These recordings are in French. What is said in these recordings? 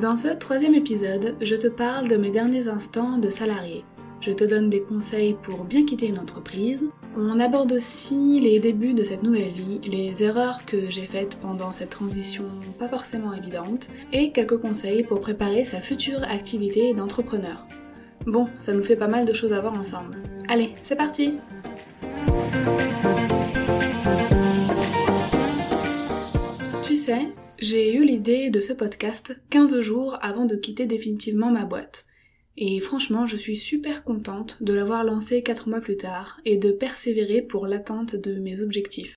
Dans ce troisième épisode, je te parle de mes derniers instants de salarié. Je te donne des conseils pour bien quitter une entreprise. On aborde aussi les débuts de cette nouvelle vie, les erreurs que j'ai faites pendant cette transition pas forcément évidente, et quelques conseils pour préparer sa future activité d'entrepreneur. Bon, ça nous fait pas mal de choses à voir ensemble. Allez, c'est parti Tu sais, j'ai eu l'idée de ce podcast 15 jours avant de quitter définitivement ma boîte. Et franchement, je suis super contente de l'avoir lancé 4 mois plus tard et de persévérer pour l'atteinte de mes objectifs.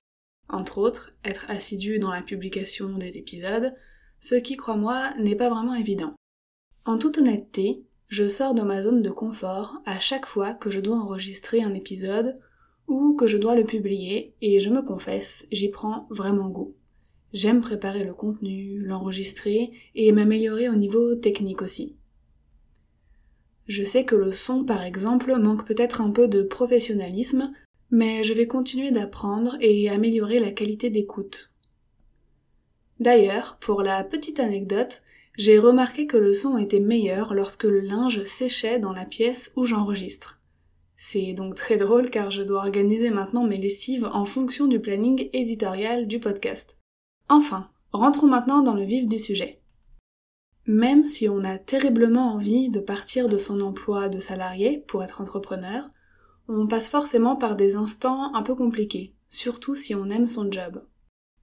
Entre autres, être assidu dans la publication des épisodes, ce qui, crois-moi, n'est pas vraiment évident. En toute honnêteté, je sors de ma zone de confort à chaque fois que je dois enregistrer un épisode ou que je dois le publier et je me confesse, j'y prends vraiment goût. J'aime préparer le contenu, l'enregistrer et m'améliorer au niveau technique aussi. Je sais que le son, par exemple, manque peut-être un peu de professionnalisme, mais je vais continuer d'apprendre et améliorer la qualité d'écoute. D'ailleurs, pour la petite anecdote, j'ai remarqué que le son était meilleur lorsque le linge séchait dans la pièce où j'enregistre. C'est donc très drôle car je dois organiser maintenant mes lessives en fonction du planning éditorial du podcast. Enfin, rentrons maintenant dans le vif du sujet. Même si on a terriblement envie de partir de son emploi de salarié pour être entrepreneur, on passe forcément par des instants un peu compliqués, surtout si on aime son job.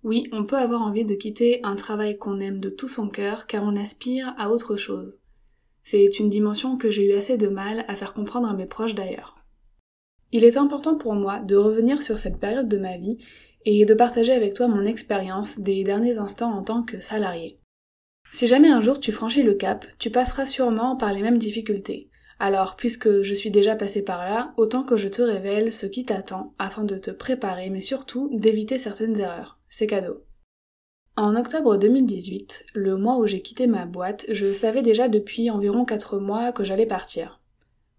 Oui, on peut avoir envie de quitter un travail qu'on aime de tout son cœur car on aspire à autre chose. C'est une dimension que j'ai eu assez de mal à faire comprendre à mes proches d'ailleurs. Il est important pour moi de revenir sur cette période de ma vie et de partager avec toi mon expérience des derniers instants en tant que salarié. Si jamais un jour tu franchis le cap, tu passeras sûrement par les mêmes difficultés. Alors, puisque je suis déjà passée par là, autant que je te révèle ce qui t'attend afin de te préparer, mais surtout d'éviter certaines erreurs. C'est cadeau. En octobre 2018, le mois où j'ai quitté ma boîte, je savais déjà depuis environ 4 mois que j'allais partir.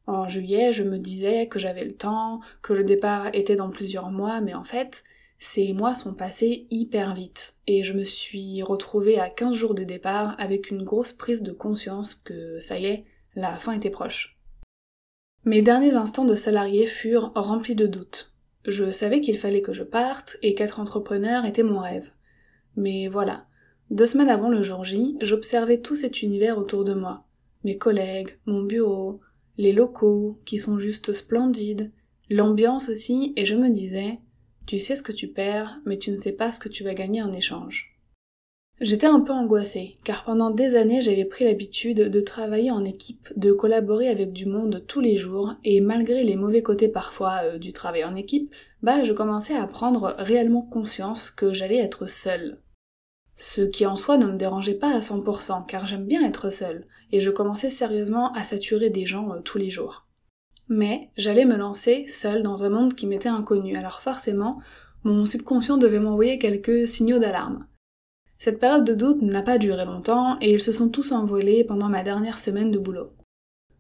En juillet, je me disais que j'avais le temps, que le départ était dans plusieurs mois, mais en fait, ces mois sont passés hyper vite et je me suis retrouvée à 15 jours de départ avec une grosse prise de conscience que ça y est, la fin était proche. Mes derniers instants de salarié furent remplis de doutes. Je savais qu'il fallait que je parte et qu'être entrepreneur était mon rêve. Mais voilà, deux semaines avant le jour J, j'observais tout cet univers autour de moi. Mes collègues, mon bureau, les locaux, qui sont juste splendides, l'ambiance aussi, et je me disais, tu sais ce que tu perds, mais tu ne sais pas ce que tu vas gagner en échange. J'étais un peu angoissée, car pendant des années j'avais pris l'habitude de travailler en équipe, de collaborer avec du monde tous les jours, et malgré les mauvais côtés parfois euh, du travail en équipe, bah je commençais à prendre réellement conscience que j'allais être seule. Ce qui en soi ne me dérangeait pas à 100%, car j'aime bien être seule, et je commençais sérieusement à saturer des gens euh, tous les jours. Mais j'allais me lancer seule dans un monde qui m'était inconnu, alors forcément, mon subconscient devait m'envoyer quelques signaux d'alarme. Cette période de doute n'a pas duré longtemps et ils se sont tous envolés pendant ma dernière semaine de boulot.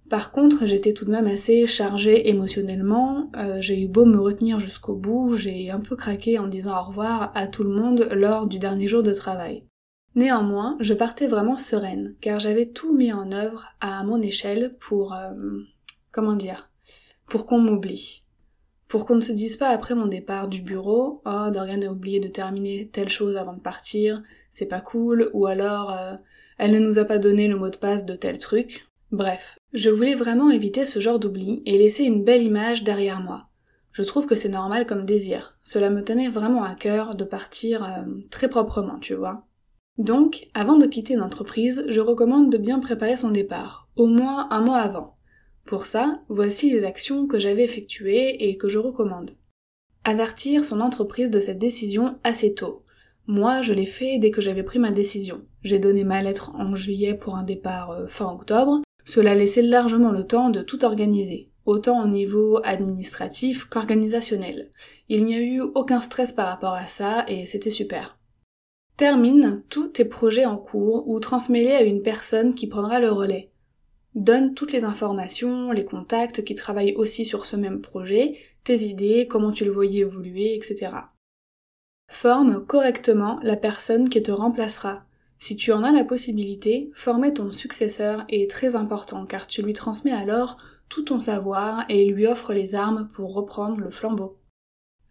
Par contre, j'étais tout de même assez chargée émotionnellement, euh, j'ai eu beau me retenir jusqu'au bout, j'ai un peu craqué en disant au revoir à tout le monde lors du dernier jour de travail. Néanmoins, je partais vraiment sereine, car j'avais tout mis en œuvre à mon échelle pour... Euh, comment dire pour qu'on m'oublie. Pour qu'on ne se dise pas après mon départ du bureau, oh, Dorian a oublié de terminer telle chose avant de partir, c'est pas cool, ou alors euh, elle ne nous a pas donné le mot de passe de tel truc. Bref, je voulais vraiment éviter ce genre d'oubli et laisser une belle image derrière moi. Je trouve que c'est normal comme désir. Cela me tenait vraiment à cœur de partir euh, très proprement, tu vois. Donc, avant de quitter une entreprise, je recommande de bien préparer son départ, au moins un mois avant. Pour ça, voici les actions que j'avais effectuées et que je recommande. Avertir son entreprise de cette décision assez tôt. Moi, je l'ai fait dès que j'avais pris ma décision. J'ai donné ma lettre en juillet pour un départ euh, fin octobre. Cela laissait largement le temps de tout organiser, autant au niveau administratif qu'organisationnel. Il n'y a eu aucun stress par rapport à ça et c'était super. Termine tous tes projets en cours ou transmets-les à une personne qui prendra le relais. Donne toutes les informations, les contacts qui travaillent aussi sur ce même projet, tes idées, comment tu le voyais évoluer, etc. Forme correctement la personne qui te remplacera. Si tu en as la possibilité, former ton successeur est très important car tu lui transmets alors tout ton savoir et lui offres les armes pour reprendre le flambeau.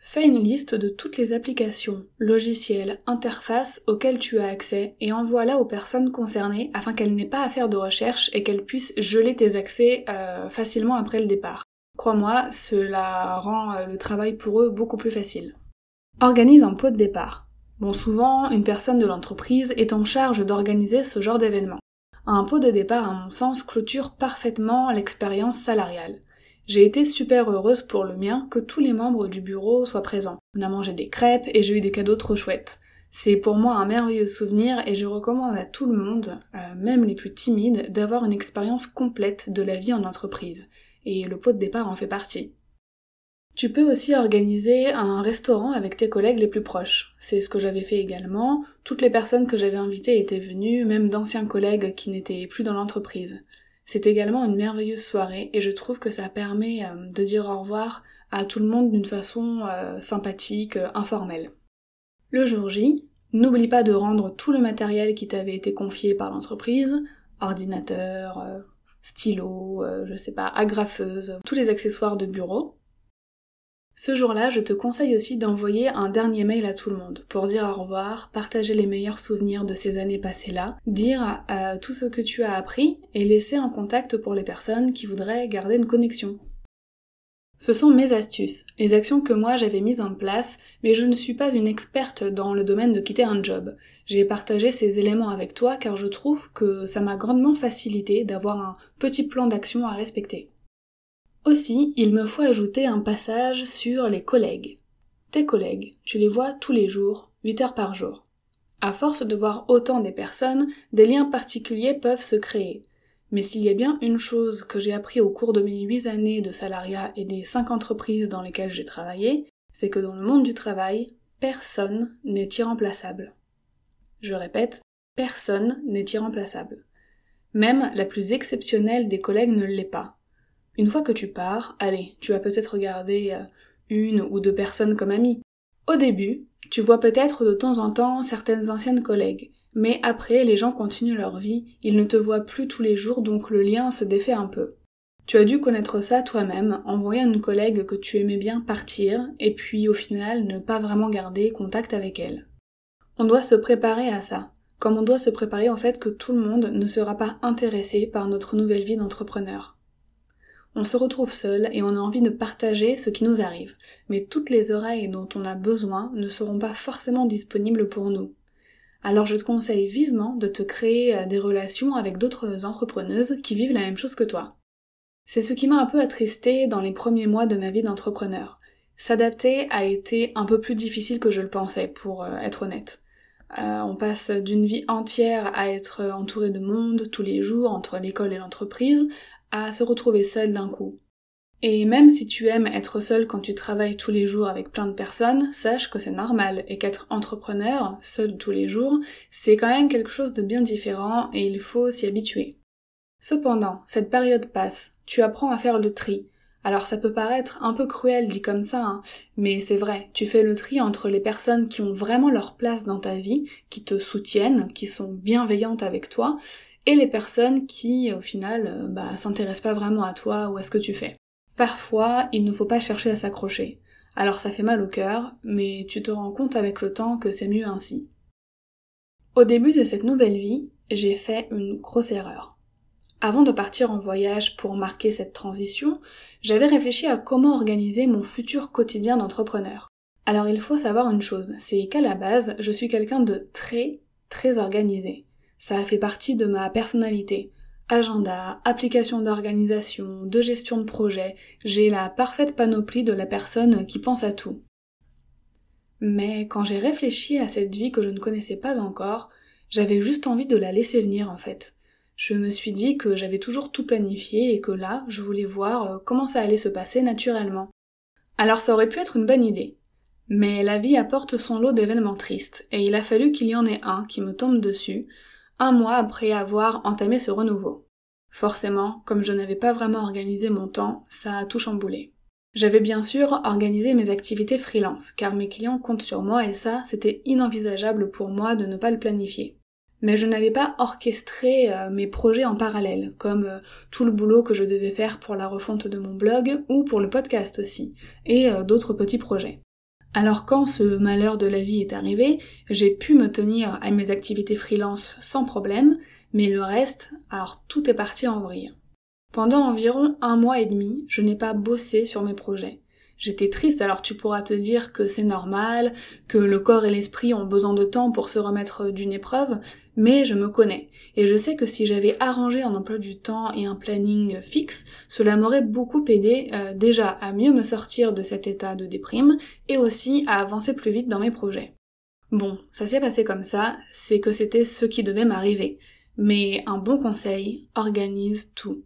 Fais une liste de toutes les applications, logiciels, interfaces auxquelles tu as accès et envoie-la aux personnes concernées afin qu'elles n'aient pas à faire de recherche et qu'elles puissent geler tes accès euh, facilement après le départ. Crois-moi, cela rend euh, le travail pour eux beaucoup plus facile. Organise un pot de départ. Bon, souvent, une personne de l'entreprise est en charge d'organiser ce genre d'événement. Un pot de départ, à mon sens, clôture parfaitement l'expérience salariale. J'ai été super heureuse pour le mien que tous les membres du bureau soient présents. On a mangé des crêpes et j'ai eu des cadeaux trop chouettes. C'est pour moi un merveilleux souvenir et je recommande à tout le monde, euh, même les plus timides, d'avoir une expérience complète de la vie en entreprise. Et le pot de départ en fait partie. Tu peux aussi organiser un restaurant avec tes collègues les plus proches. C'est ce que j'avais fait également. Toutes les personnes que j'avais invitées étaient venues, même d'anciens collègues qui n'étaient plus dans l'entreprise. C'est également une merveilleuse soirée et je trouve que ça permet euh, de dire au revoir à tout le monde d'une façon euh, sympathique, euh, informelle. Le jour J, n'oublie pas de rendre tout le matériel qui t'avait été confié par l'entreprise, ordinateur, stylo, je sais pas, agrafeuse, tous les accessoires de bureau, ce jour-là, je te conseille aussi d'envoyer un dernier mail à tout le monde pour dire au revoir, partager les meilleurs souvenirs de ces années passées-là, dire euh, tout ce que tu as appris et laisser un contact pour les personnes qui voudraient garder une connexion. Ce sont mes astuces, les actions que moi j'avais mises en place, mais je ne suis pas une experte dans le domaine de quitter un job. J'ai partagé ces éléments avec toi car je trouve que ça m'a grandement facilité d'avoir un petit plan d'action à respecter. Aussi, il me faut ajouter un passage sur les collègues. Tes collègues, tu les vois tous les jours, 8 heures par jour. À force de voir autant des personnes, des liens particuliers peuvent se créer. Mais s'il y a bien une chose que j'ai appris au cours de mes 8 années de salariat et des 5 entreprises dans lesquelles j'ai travaillé, c'est que dans le monde du travail, personne n'est irremplaçable. Je répète, personne n'est irremplaçable. Même la plus exceptionnelle des collègues ne l'est pas. Une fois que tu pars, allez, tu vas peut-être regarder euh, une ou deux personnes comme amies. Au début, tu vois peut-être de temps en temps certaines anciennes collègues, mais après les gens continuent leur vie, ils ne te voient plus tous les jours donc le lien se défait un peu. Tu as dû connaître ça toi-même en voyant une collègue que tu aimais bien partir et puis au final ne pas vraiment garder contact avec elle. On doit se préparer à ça, comme on doit se préparer au fait que tout le monde ne sera pas intéressé par notre nouvelle vie d'entrepreneur. On se retrouve seul et on a envie de partager ce qui nous arrive, mais toutes les oreilles dont on a besoin ne seront pas forcément disponibles pour nous. Alors je te conseille vivement de te créer euh, des relations avec d'autres entrepreneuses qui vivent la même chose que toi. C'est ce qui m'a un peu attristé dans les premiers mois de ma vie d'entrepreneur. S'adapter a été un peu plus difficile que je le pensais, pour euh, être honnête. Euh, on passe d'une vie entière à être entouré de monde tous les jours entre l'école et l'entreprise, à se retrouver seul d'un coup. Et même si tu aimes être seul quand tu travailles tous les jours avec plein de personnes, sache que c'est normal et qu'être entrepreneur, seul tous les jours, c'est quand même quelque chose de bien différent et il faut s'y habituer. Cependant, cette période passe, tu apprends à faire le tri. Alors ça peut paraître un peu cruel dit comme ça, hein, mais c'est vrai, tu fais le tri entre les personnes qui ont vraiment leur place dans ta vie, qui te soutiennent, qui sont bienveillantes avec toi, et les personnes qui, au final, euh, bah, s'intéressent pas vraiment à toi ou à ce que tu fais. Parfois, il ne faut pas chercher à s'accrocher. Alors ça fait mal au cœur, mais tu te rends compte avec le temps que c'est mieux ainsi. Au début de cette nouvelle vie, j'ai fait une grosse erreur. Avant de partir en voyage pour marquer cette transition, j'avais réfléchi à comment organiser mon futur quotidien d'entrepreneur. Alors il faut savoir une chose, c'est qu'à la base, je suis quelqu'un de très, très organisé. Ça fait partie de ma personnalité. Agenda, application d'organisation, de gestion de projet, j'ai la parfaite panoplie de la personne qui pense à tout. Mais quand j'ai réfléchi à cette vie que je ne connaissais pas encore, j'avais juste envie de la laisser venir en fait. Je me suis dit que j'avais toujours tout planifié et que là, je voulais voir euh, comment ça allait se passer naturellement. Alors ça aurait pu être une bonne idée. Mais la vie apporte son lot d'événements tristes, et il a fallu qu'il y en ait un qui me tombe dessus, un mois après avoir entamé ce renouveau. Forcément, comme je n'avais pas vraiment organisé mon temps, ça a tout chamboulé. J'avais bien sûr organisé mes activités freelance, car mes clients comptent sur moi et ça, c'était inenvisageable pour moi de ne pas le planifier. Mais je n'avais pas orchestré euh, mes projets en parallèle, comme euh, tout le boulot que je devais faire pour la refonte de mon blog ou pour le podcast aussi, et euh, d'autres petits projets. Alors quand ce malheur de la vie est arrivé, j'ai pu me tenir à mes activités freelance sans problème, mais le reste, alors tout est parti en vrille. Pendant environ un mois et demi, je n'ai pas bossé sur mes projets. J'étais triste, alors tu pourras te dire que c'est normal, que le corps et l'esprit ont besoin de temps pour se remettre d'une épreuve, mais je me connais, et je sais que si j'avais arrangé un emploi du temps et un planning fixe, cela m'aurait beaucoup aidé euh, déjà à mieux me sortir de cet état de déprime, et aussi à avancer plus vite dans mes projets. Bon, ça s'est passé comme ça, c'est que c'était ce qui devait m'arriver. Mais un bon conseil, organise tout.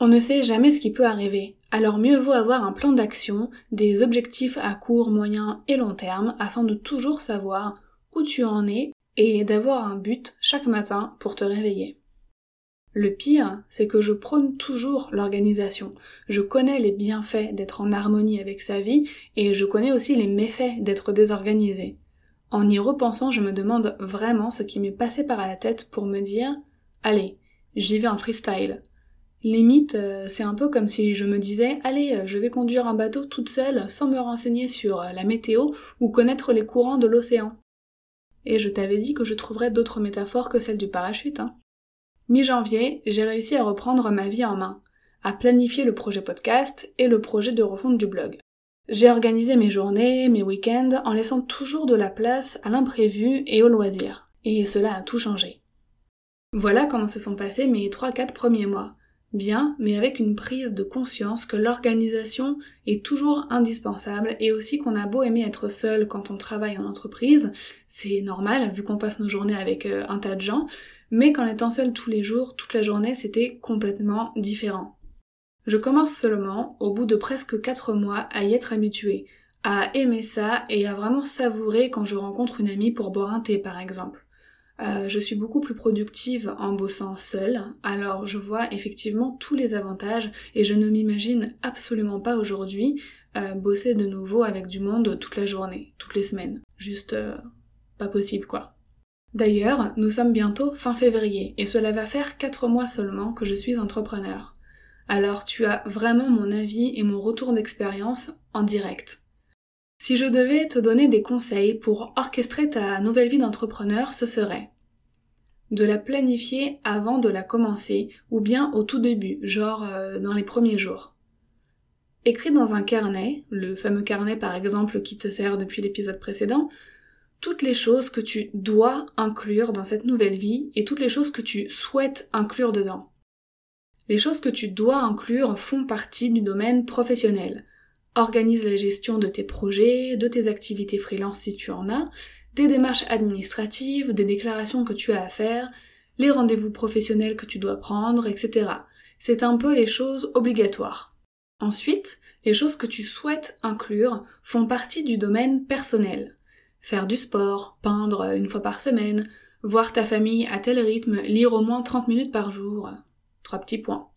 On ne sait jamais ce qui peut arriver, alors mieux vaut avoir un plan d'action, des objectifs à court, moyen et long terme afin de toujours savoir où tu en es et d'avoir un but chaque matin pour te réveiller. Le pire, c'est que je prône toujours l'organisation. Je connais les bienfaits d'être en harmonie avec sa vie et je connais aussi les méfaits d'être désorganisé. En y repensant, je me demande vraiment ce qui m'est passé par la tête pour me dire Allez, j'y vais en freestyle. Limite, euh, c'est un peu comme si je me disais Allez, euh, je vais conduire un bateau toute seule sans me renseigner sur euh, la météo ou connaître les courants de l'océan. Et je t'avais dit que je trouverais d'autres métaphores que celle du parachute, hein. Mi-janvier, j'ai réussi à reprendre ma vie en main, à planifier le projet podcast et le projet de refonte du blog. J'ai organisé mes journées, mes week-ends, en laissant toujours de la place à l'imprévu et au loisir. Et cela a tout changé. Voilà comment se sont passés mes 3-4 premiers mois. Bien, mais avec une prise de conscience que l'organisation est toujours indispensable et aussi qu'on a beau aimer être seul quand on travaille en entreprise, c'est normal vu qu'on passe nos journées avec euh, un tas de gens, mais qu'en étant seul tous les jours, toute la journée, c'était complètement différent. Je commence seulement, au bout de presque 4 mois, à y être habituée, à aimer ça et à vraiment savourer quand je rencontre une amie pour boire un thé par exemple. Euh, je suis beaucoup plus productive en bossant seule, alors je vois effectivement tous les avantages et je ne m'imagine absolument pas aujourd'hui euh, bosser de nouveau avec du monde toute la journée, toutes les semaines. Juste euh, pas possible quoi. D'ailleurs, nous sommes bientôt fin février et cela va faire 4 mois seulement que je suis entrepreneur. Alors tu as vraiment mon avis et mon retour d'expérience en direct. Si je devais te donner des conseils pour orchestrer ta nouvelle vie d'entrepreneur, ce serait de la planifier avant de la commencer ou bien au tout début, genre euh, dans les premiers jours. Écris dans un carnet, le fameux carnet par exemple qui te sert depuis l'épisode précédent, toutes les choses que tu dois inclure dans cette nouvelle vie et toutes les choses que tu souhaites inclure dedans. Les choses que tu dois inclure font partie du domaine professionnel. Organise la gestion de tes projets, de tes activités freelance si tu en as, des démarches administratives, des déclarations que tu as à faire, les rendez-vous professionnels que tu dois prendre, etc. C'est un peu les choses obligatoires. Ensuite, les choses que tu souhaites inclure font partie du domaine personnel. Faire du sport, peindre une fois par semaine, voir ta famille à tel rythme, lire au moins 30 minutes par jour. Trois petits points.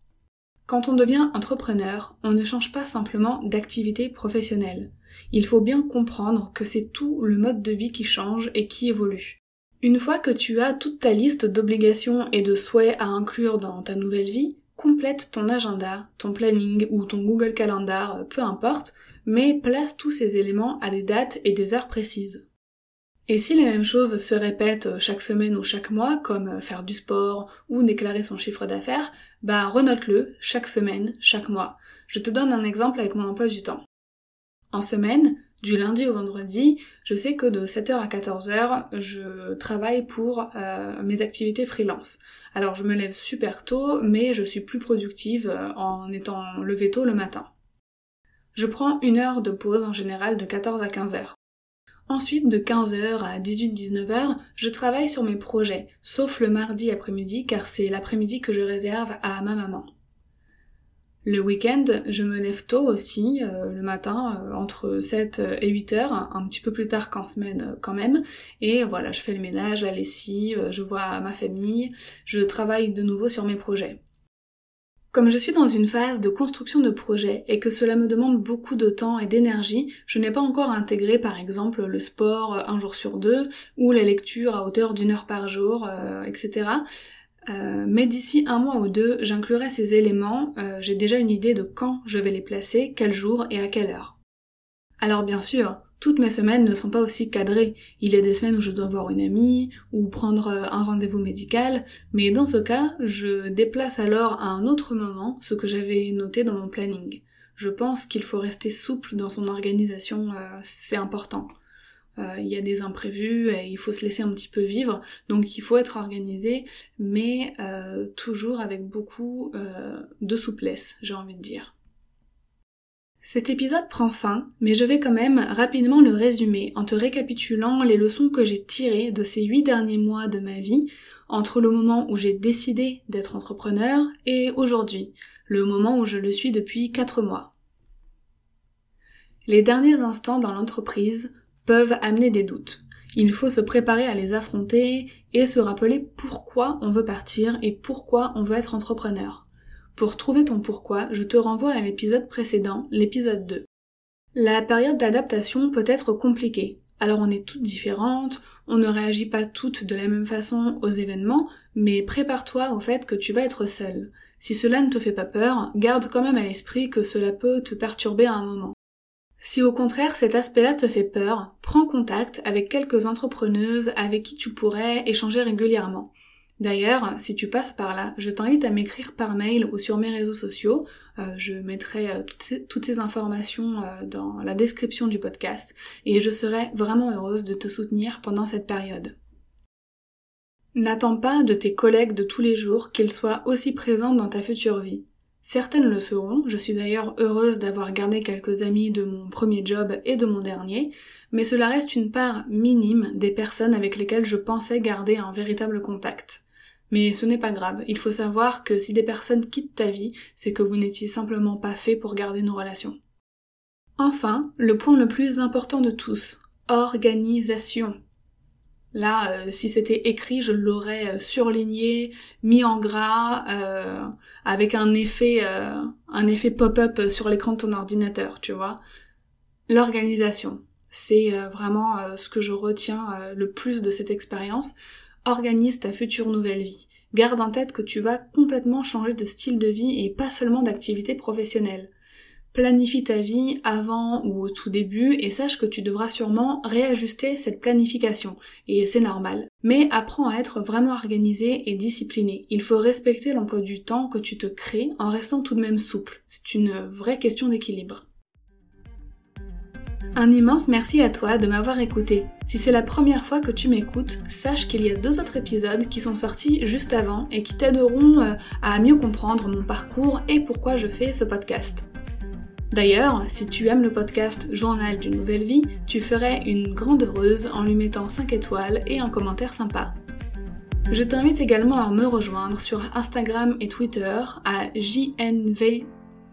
Quand on devient entrepreneur, on ne change pas simplement d'activité professionnelle. Il faut bien comprendre que c'est tout le mode de vie qui change et qui évolue. Une fois que tu as toute ta liste d'obligations et de souhaits à inclure dans ta nouvelle vie, complète ton agenda, ton planning ou ton Google Calendar, peu importe, mais place tous ces éléments à des dates et des heures précises. Et si les mêmes choses se répètent chaque semaine ou chaque mois, comme faire du sport ou déclarer son chiffre d'affaires, bah renote-le chaque semaine, chaque mois. Je te donne un exemple avec mon emploi du temps. En semaine, du lundi au vendredi, je sais que de 7h à 14h, je travaille pour euh, mes activités freelance. Alors je me lève super tôt, mais je suis plus productive euh, en étant levée tôt le matin. Je prends une heure de pause en général de 14 à 15h. Ensuite, de 15h à 18-19h, je travaille sur mes projets, sauf le mardi après-midi car c'est l'après-midi que je réserve à ma maman. Le week-end, je me lève tôt aussi, euh, le matin, euh, entre 7 et 8 heures, un petit peu plus tard qu'en semaine euh, quand même. Et voilà, je fais le ménage, la lessive, je vois ma famille, je travaille de nouveau sur mes projets. Comme je suis dans une phase de construction de projet et que cela me demande beaucoup de temps et d'énergie, je n'ai pas encore intégré par exemple le sport un jour sur deux ou la lecture à hauteur d'une heure par jour, etc. Euh, mais d'ici un mois ou deux, j'inclurai ces éléments, euh, j'ai déjà une idée de quand je vais les placer, quel jour et à quelle heure. Alors bien sûr, toutes mes semaines ne sont pas aussi cadrées. Il y a des semaines où je dois voir une amie ou prendre euh, un rendez-vous médical, mais dans ce cas, je déplace alors à un autre moment ce que j'avais noté dans mon planning. Je pense qu'il faut rester souple dans son organisation, c'est important. Euh, il y a des imprévus et il faut se laisser un petit peu vivre. Donc il faut être organisé, mais euh, toujours avec beaucoup euh, de souplesse, j'ai envie de dire. Cet épisode prend fin, mais je vais quand même rapidement le résumer en te récapitulant les leçons que j'ai tirées de ces huit derniers mois de ma vie, entre le moment où j'ai décidé d'être entrepreneur et aujourd'hui, le moment où je le suis depuis quatre mois. Les derniers instants dans l'entreprise peuvent amener des doutes. Il faut se préparer à les affronter et se rappeler pourquoi on veut partir et pourquoi on veut être entrepreneur. Pour trouver ton pourquoi, je te renvoie à l'épisode précédent, l'épisode 2. La période d'adaptation peut être compliquée. Alors on est toutes différentes, on ne réagit pas toutes de la même façon aux événements, mais prépare-toi au fait que tu vas être seule. Si cela ne te fait pas peur, garde quand même à l'esprit que cela peut te perturber à un moment. Si au contraire cet aspect-là te fait peur, prends contact avec quelques entrepreneuses avec qui tu pourrais échanger régulièrement. D'ailleurs, si tu passes par là, je t'invite à m'écrire par mail ou sur mes réseaux sociaux. Euh, je mettrai euh, toutes, ces, informations euh, dans la description du podcast et je serai vraiment heureuse de te soutenir pendant cette période. N'attends pas de tes collègues de tous les jours qu'ils soient aussi présents dans ta future vie. Certaines le seront, je suis d'ailleurs heureuse d'avoir gardé quelques amis de mon premier job et de mon dernier, mais cela reste une part minime des personnes avec lesquelles je pensais garder un véritable contact. Mais ce n'est pas grave, il faut savoir que si des personnes quittent ta vie, c'est que vous n'étiez simplement pas fait pour garder nos relations. Enfin, le point le plus important de tous, organisation. Là, euh, si c'était écrit, je l'aurais euh, surligné, mis en gras, euh, avec un effet, un effet pop-up sur l'écran de ton ordinateur, tu vois. L'organisation, c'est vraiment ce que je retiens le plus de cette expérience. Organise ta future nouvelle vie. Garde en tête que tu vas complètement changer de style de vie et pas seulement d'activité professionnelle. Planifie ta vie avant ou au tout début et sache que tu devras sûrement réajuster cette planification et c'est normal. Mais apprends à être vraiment organisé et discipliné. Il faut respecter l'emploi du temps que tu te crées en restant tout de même souple. C'est une vraie question d'équilibre. Un immense merci à toi de m'avoir écouté. Si c'est la première fois que tu m'écoutes, sache qu'il y a deux autres épisodes qui sont sortis juste avant et qui t'aideront euh, à mieux comprendre mon parcours et pourquoi je fais ce podcast. D'ailleurs, si tu aimes le podcast Journal d'une nouvelle vie, tu ferais une grande heureuse en lui mettant 5 étoiles et un commentaire sympa. Je t'invite également à me rejoindre sur Instagram et Twitter à JNV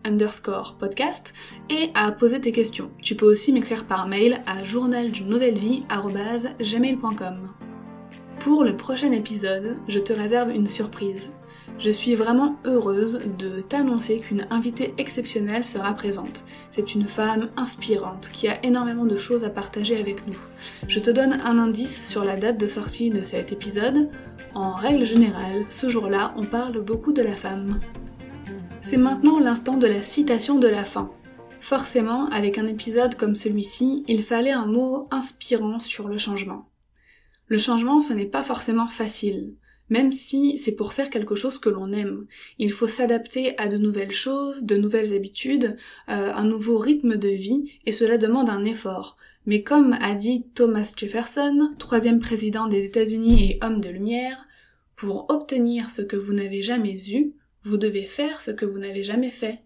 underscore podcast et à poser tes questions. Tu peux aussi m'écrire par mail à journaldunenouvellevie.gmail.com. Pour le prochain épisode, je te réserve une surprise. Je suis vraiment heureuse de t'annoncer qu'une invitée exceptionnelle sera présente. C'est une femme inspirante qui a énormément de choses à partager avec nous. Je te donne un indice sur la date de sortie de cet épisode. En règle générale, ce jour-là, on parle beaucoup de la femme. C'est maintenant l'instant de la citation de la fin. Forcément, avec un épisode comme celui-ci, il fallait un mot inspirant sur le changement. Le changement, ce n'est pas forcément facile, même si c'est pour faire quelque chose que l'on aime. Il faut s'adapter à de nouvelles choses, de nouvelles habitudes, euh, un nouveau rythme de vie, et cela demande un effort. Mais comme a dit Thomas Jefferson, troisième président des États-Unis et homme de lumière, pour obtenir ce que vous n'avez jamais eu, vous devez faire ce que vous n'avez jamais fait.